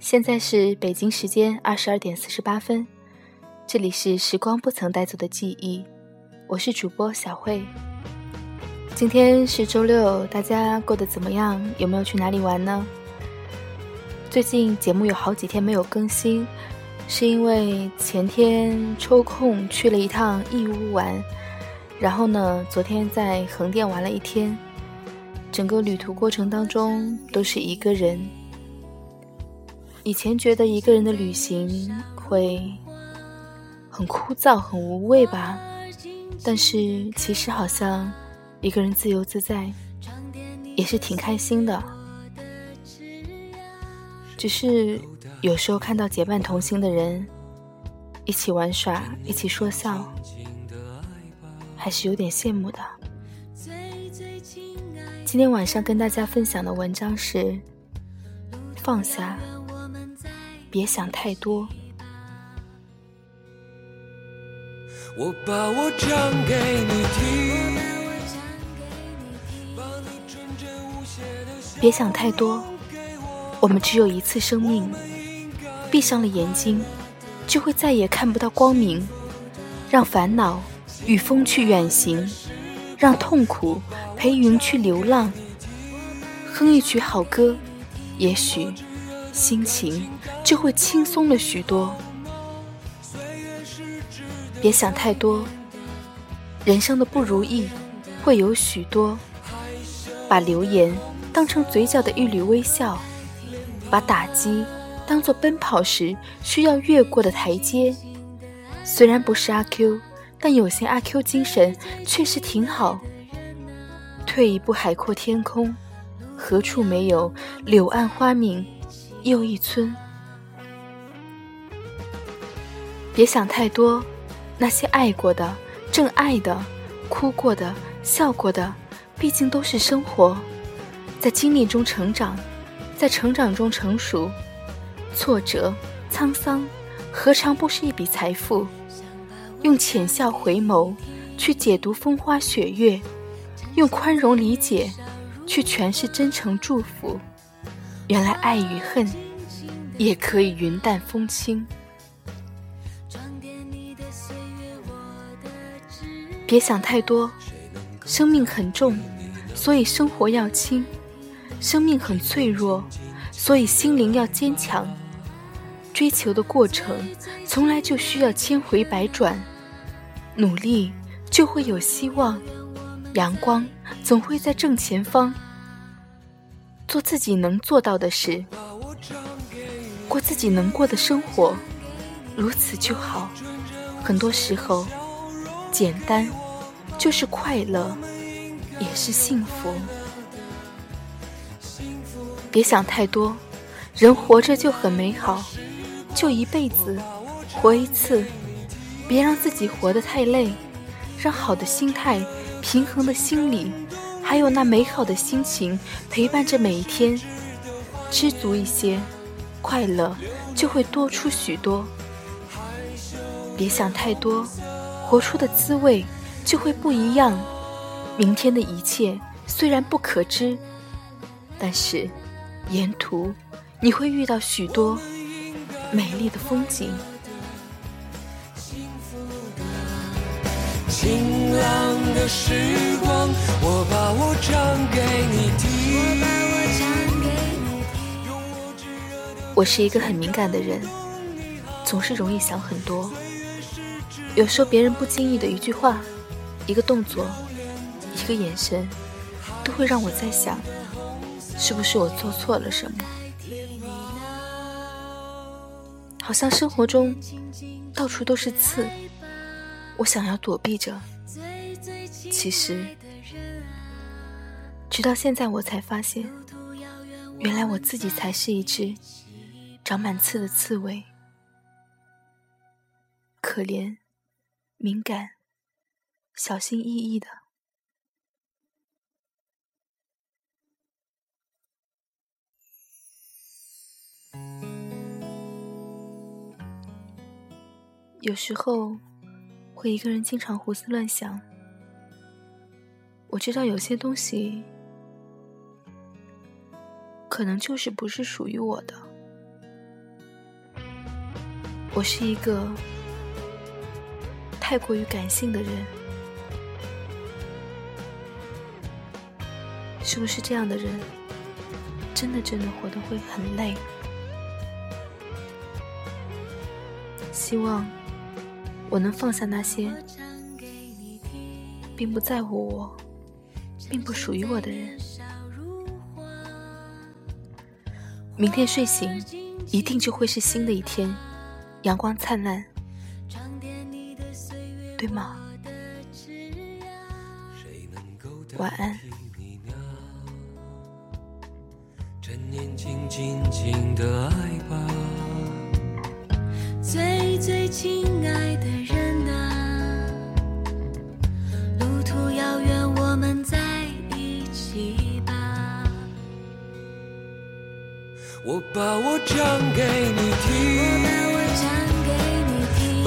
现在是北京时间二十二点四十八分，这里是时光不曾带走的记忆，我是主播小慧。今天是周六，大家过得怎么样？有没有去哪里玩呢？最近节目有好几天没有更新，是因为前天抽空去了一趟义乌玩，然后呢，昨天在横店玩了一天，整个旅途过程当中都是一个人。以前觉得一个人的旅行会很枯燥、很无味吧，但是其实好像一个人自由自在也是挺开心的。只是有时候看到结伴同行的人一起玩耍、一起说笑，还是有点羡慕的。今天晚上跟大家分享的文章是放下。别想太多。别想太多，我们只有一次生命，闭上了眼睛，就会再也看不到光明。让烦恼与风去远行，让痛苦陪云去流浪。哼一曲好歌，也许。心情就会轻松了许多。别想太多，人生的不如意会有许多。把流言当成嘴角的一缕微笑，把打击当做奔跑时需要越过的台阶。虽然不是阿 Q，但有些阿 Q 精神确实挺好。退一步，海阔天空，何处没有柳暗花明？又一村，别想太多。那些爱过的、正爱的、哭过的、笑过的，毕竟都是生活，在经历中成长，在成长中成熟。挫折、沧桑，何尝不是一笔财富？用浅笑回眸去解读风花雪月，用宽容理解去诠释真诚祝福。原来爱与恨也可以云淡风轻。别想太多，生命很重，所以生活要轻；生命很脆弱，所以心灵要坚强。追求的过程从来就需要千回百转，努力就会有希望，阳光总会在正前方。做自己能做到的事，过自己能过的生活，如此就好。很多时候，简单就是快乐，也是幸福。别想太多，人活着就很美好，就一辈子，活一次，别让自己活得太累，让好的心态、平衡的心理。还有那美好的心情陪伴着每一天，知足一些，快乐就会多出许多。别想太多，活出的滋味就会不一样。明天的一切虽然不可知，但是沿途你会遇到许多美丽的风景。晴朗的时光，我把我唱给你听。我是一个很敏感的人，总是容易想很多。有时候别人不经意的一句话、一个动作、一个眼神，都会让我在想，是不是我做错了什么？好像生活中到处都是刺。我想要躲避着，其实，直到现在我才发现，原来我自己才是一只长满刺的刺猬，可怜、敏感、小心翼翼的。有时候。会一个人经常胡思乱想。我知道有些东西可能就是不是属于我的，我是一个太过于感性的人，是不是这样的人，真的真的活得会很累？希望我能放下那些并不在乎我、并不属于我的人。明天睡醒，一定就会是新的一天，阳光灿烂，对吗？晚安。最最亲爱的人啊，路途遥远，我们在一起吧。我把我唱给你听，我把我唱给你听，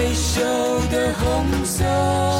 害羞的红色。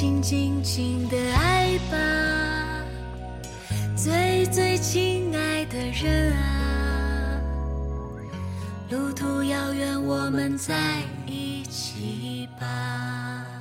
趁年轻，尽情的爱吧，最最亲爱的人啊，路途遥远，我们在一起吧。